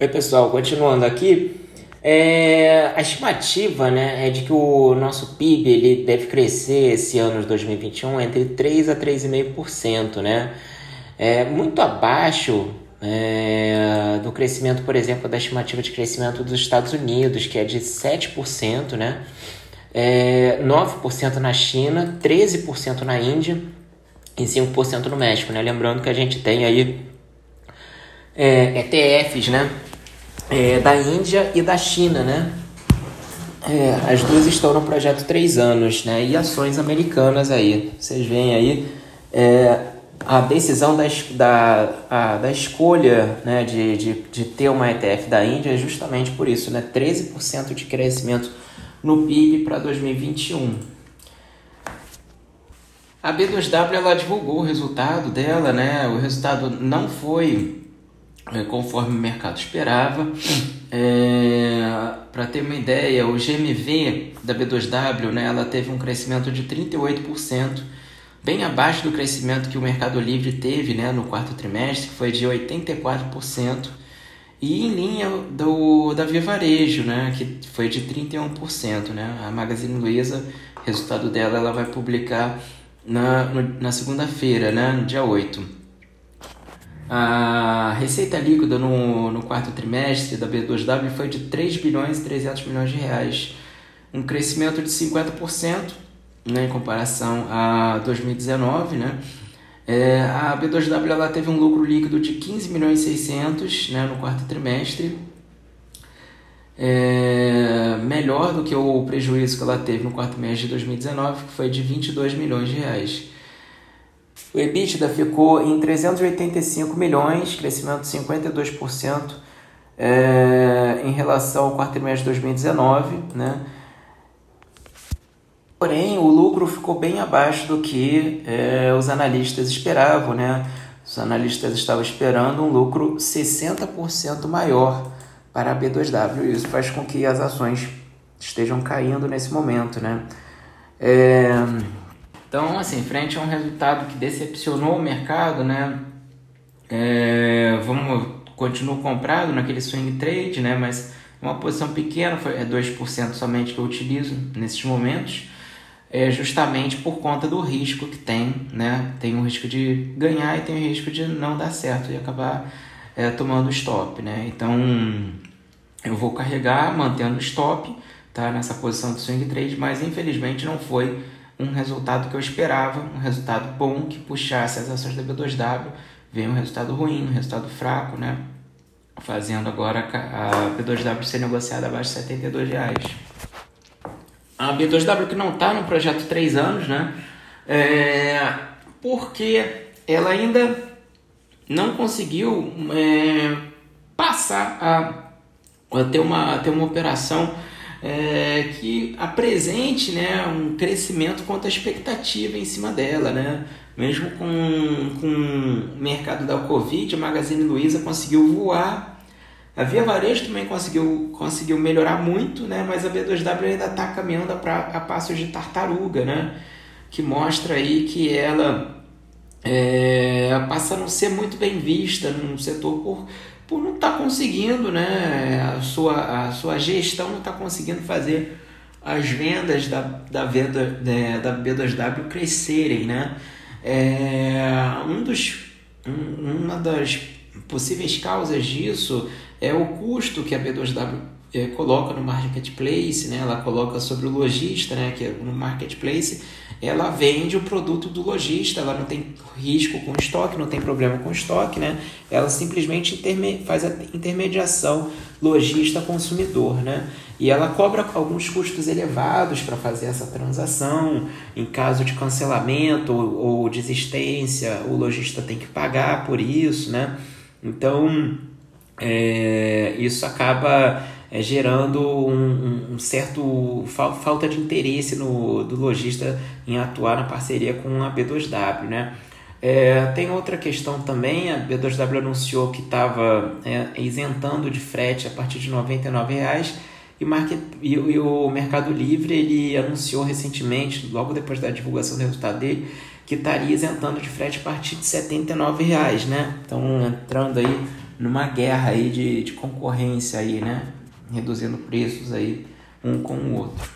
Oi pessoal, continuando aqui, é, a estimativa né, é de que o nosso PIB ele deve crescer esse ano de 2021 entre 3 a 3,5%, né? É, muito abaixo é, do crescimento, por exemplo, da estimativa de crescimento dos Estados Unidos, que é de 7%, né? É, 9% na China, 13% na Índia e 5% no México, né? Lembrando que a gente tem aí é, ETFs, né? É, da Índia e da China, né? É, as duas estão no projeto três anos, né? E ações americanas aí. Vocês veem aí é, a decisão da, da, a, da escolha né, de, de, de ter uma ETF da Índia é justamente por isso, né? 13% de crescimento no PIB para 2021. A B2W ela divulgou o resultado dela, né? O resultado não foi é, conforme o mercado esperava. É, Para ter uma ideia, o GMV da B2W né, ela teve um crescimento de 38%, bem abaixo do crescimento que o Mercado Livre teve né, no quarto trimestre, que foi de 84%, e em linha do, da Via Varejo, né, que foi de 31%. Né? A Magazine Luiza, resultado dela, ela vai publicar na, na segunda-feira, né, dia 8. A receita líquida no, no quarto trimestre da B2W foi de 3 bilhões e 300 milhões de reais, um crescimento de 50% né, em comparação a 2019. Né? É, a B2W ela teve um lucro líquido de 15 milhões e 600 né, no quarto trimestre, é, melhor do que o prejuízo que ela teve no quarto mês de 2019, que foi de 22 milhões de reais. O EBITDA ficou em 385 milhões, crescimento de 52% é, em relação ao quarto trimestre de 2019, né? Porém, o lucro ficou bem abaixo do que é, os analistas esperavam, né? Os analistas estavam esperando um lucro 60% maior para a B2W. Isso faz com que as ações estejam caindo nesse momento, né? É... Então, assim, frente a um resultado que decepcionou o mercado, né? É, vamos, continuo comprado naquele swing trade, né? Mas uma posição pequena, foi, é 2% somente que eu utilizo nesses momentos, é justamente por conta do risco que tem, né? Tem o risco de ganhar e tem o risco de não dar certo e acabar é, tomando stop, né? Então, eu vou carregar mantendo stop, tá? Nessa posição de swing trade, mas infelizmente não foi um resultado que eu esperava, um resultado bom que puxasse as ações da B2W, veio um resultado ruim, um resultado fraco, né? Fazendo agora a B2W ser negociada abaixo de 72 reais. A B2W que não está no projeto 3 anos, né? É, porque ela ainda não conseguiu é, passar a, a, ter uma, a ter uma operação é, que apresente né, um crescimento quanto à expectativa em cima dela. Né? Mesmo com, com o mercado da Covid, a Magazine Luiza conseguiu voar. A Via Varejo também conseguiu, conseguiu melhorar muito, né? mas a B2W ainda está caminhando pra, a passos de tartaruga, né? que mostra aí que ela é, passa a não ser muito bem vista no setor por por não estar tá conseguindo, né, a sua, a sua gestão não está conseguindo fazer as vendas da, da, venda, né, da B2W crescerem, né? É, um dos, um, uma das possíveis causas disso é o custo que a B2W é, coloca no marketplace, né? ela coloca sobre o lojista, né? que é no marketplace, ela vende o produto do lojista, ela não tem risco com estoque, não tem problema com estoque, né? Ela simplesmente faz a intermediação lojista-consumidor, né? E ela cobra alguns custos elevados para fazer essa transação. Em caso de cancelamento ou, ou desistência, o lojista tem que pagar por isso, né? Então, é, isso acaba é, gerando um, um, certo fal, falta de interesse no, do lojista em atuar na parceria com a B2W, né? É, tem outra questão também, a B2W anunciou que estava é, isentando de frete a partir de R$ 99,00 e, market, e, e, o Mercado Livre ele anunciou recentemente, logo depois da divulgação do resultado dele, que estaria isentando de frete a partir de R$ 79,00, né? Então, entrando aí numa guerra aí de, de concorrência aí, né? Reduzindo preços aí um com o outro.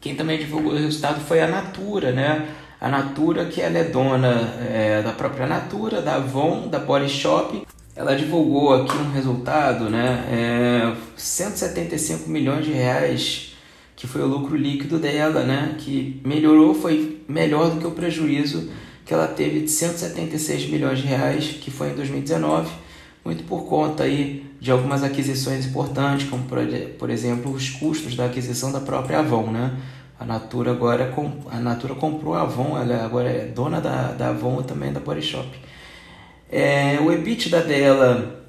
Quem também divulgou o resultado foi a Natura, né? A Natura, que ela é dona é, da própria Natura, da Avon, da Body Shop. Ela divulgou aqui um resultado, né? É, 175 milhões de reais, que foi o lucro líquido dela, né? Que melhorou, foi melhor do que o prejuízo que ela teve de 176 milhões de reais, que foi em 2019, muito por conta aí de algumas aquisições importantes, como por, por exemplo os custos da aquisição da própria Avon, né? A Natura agora a Natura comprou a Avon, ela agora é dona da, da Avon e também da Body Shop. É, o EBITDA dela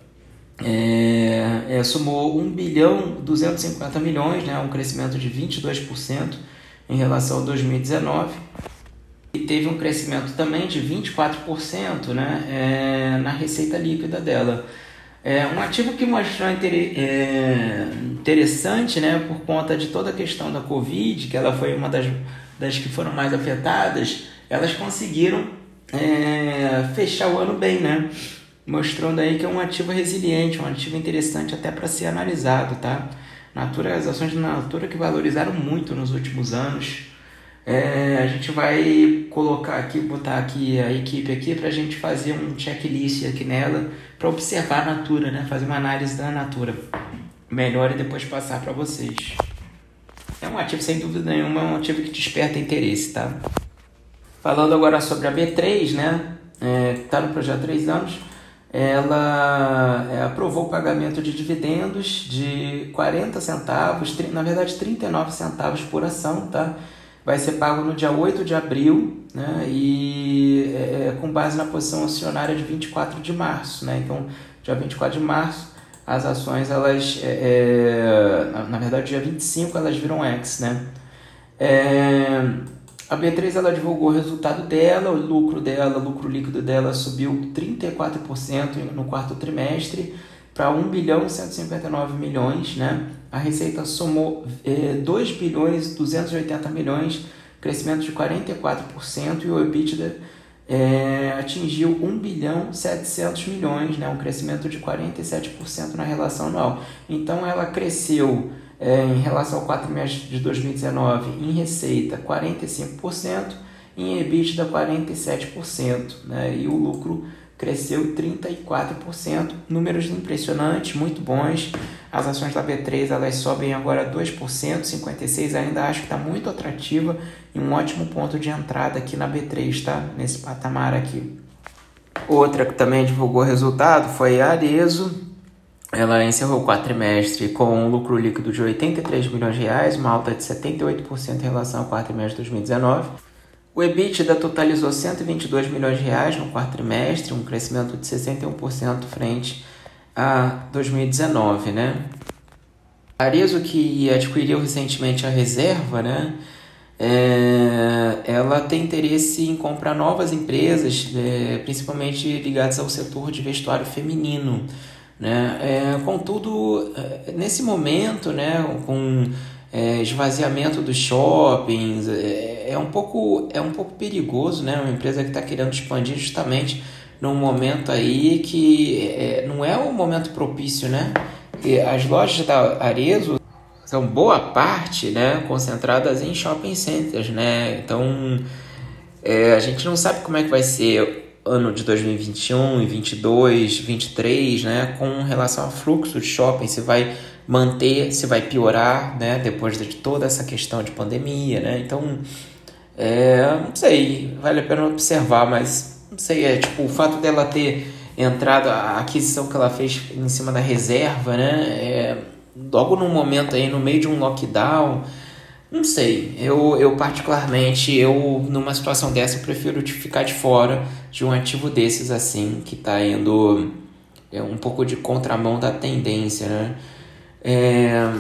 é, é, somou 1 bilhão 250 milhões, né, um crescimento de 22% em relação a 2019. E teve um crescimento também de 24% né, é, na receita líquida dela. É um ativo que mostrou é, interessante né, por conta de toda a questão da Covid, que ela foi uma das, das que foram mais afetadas, elas conseguiram é, fechar o ano bem, né? Mostrando aí que é um ativo resiliente, um ativo interessante até para ser analisado, tá? Natura, as ações da Natura que valorizaram muito nos últimos anos. É, a gente vai colocar aqui, botar aqui a equipe aqui para a gente fazer um checklist aqui nela para observar a Natura, né? Fazer uma análise da Natura melhor e depois passar para vocês. É um ativo sem dúvida nenhuma, é um ativo que desperta interesse, tá? Falando agora sobre a B3, né? É, no projeto há três anos. Ela é, aprovou o pagamento de dividendos de 40 centavos, na verdade 39 centavos por ação, tá? Vai ser pago no dia 8 de abril né, e é, é com base na posição acionária de 24 de março. Né? Então, dia 24 de março, as ações, elas, é, é, na, na, verdade, dia 25 elas viram X. Né? É, a B3 ela divulgou o resultado dela, o lucro dela, o lucro líquido dela subiu 34% no quarto trimestre para 1 bilhão 159 milhões, né? A receita somou eh, 2 bilhões 280 milhões, crescimento de 44% e o EBITDA eh, atingiu 1 bilhão 700 milhões, né? Um crescimento de 47% na relação anual. Então ela cresceu eh, em relação ao 4 meses de 2019 em receita 45%, em EBITDA 47%, né? E o lucro cresceu 34%, números impressionantes, muito bons. As ações da B3 elas sobem agora 2%, 56 ainda acho que está muito atrativa e um ótimo ponto de entrada aqui na B3, tá? Nesse patamar aqui. Outra que também divulgou resultado foi a Arezo. Ela encerrou o quatrimestre com um lucro líquido de 83 milhões de reais, uma alta de 78% em relação ao quarto trimestre de 2019. O EBITDA totalizou 122 milhões de reais no quarto trimestre, um crescimento de 61% frente a 2019, né? A que adquiriu recentemente a reserva, né? É, ela tem interesse em comprar novas empresas, é, principalmente ligadas ao setor de vestuário feminino. Né? É, contudo, é, nesse momento, né, com é, esvaziamento dos shoppings, é, é, um pouco, é um pouco perigoso, né? Uma empresa que está querendo expandir justamente num momento aí que é, não é um momento propício, né? E as lojas da Arezo são boa parte, né, concentradas em shopping centers, né? Então é, a gente não sabe como é que vai ser ano de 2021 e 22, 23, né, com relação ao fluxo de shopping, se vai manter, se vai piorar, né? Depois de toda essa questão de pandemia, né? Então, é, não sei, vale a pena observar, mas não sei, é tipo o fato dela ter entrado, a aquisição que ela fez em cima da reserva, né? É, logo num momento aí, no meio de um lockdown, não sei, eu, eu particularmente, eu numa situação dessa, eu prefiro ficar de fora de um ativo desses assim, que está indo é, um pouco de contramão da tendência, né? É,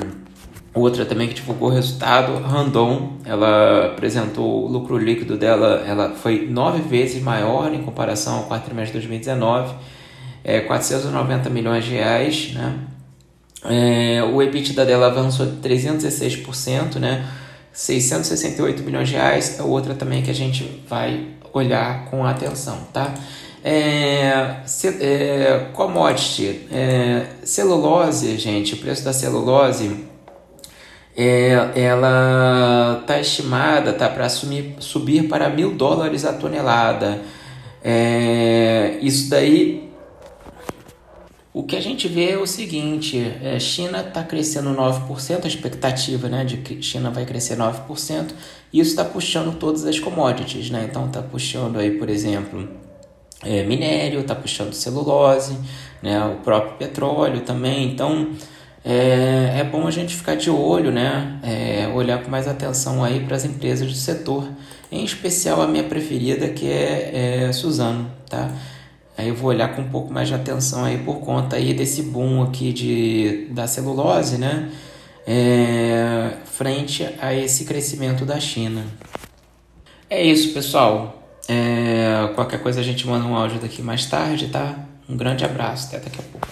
outra também que divulgou o resultado, Randon, ela apresentou o lucro líquido dela, ela foi nove vezes maior em comparação ao quarto trimestre de 2019, é, 490 milhões de reais, né? É, o EBITDA dela avançou de 316%, né? 668 milhões de reais, é outra também que a gente vai olhar com atenção, tá? É, é, commodity, é, celulose, gente, o preço da celulose é, ela está estimada tá, para subir para mil dólares a tonelada. É, isso daí, o que a gente vê é o seguinte: é, China está crescendo 9%, a expectativa né, de que China vai crescer 9%, e isso está puxando todas as commodities. Né? Então, está puxando aí, por exemplo é, minério, está puxando celulose, né, o próprio petróleo também. Então é, é bom a gente ficar de olho, né, é, olhar com mais atenção aí para as empresas do setor, em especial a minha preferida que é, é Suzano, tá? Aí eu vou olhar com um pouco mais de atenção aí por conta aí desse boom aqui de, da celulose, né? É, frente a esse crescimento da China. É isso, pessoal. É, qualquer coisa a gente manda um áudio daqui mais tarde, tá? Um grande abraço, até daqui a pouco.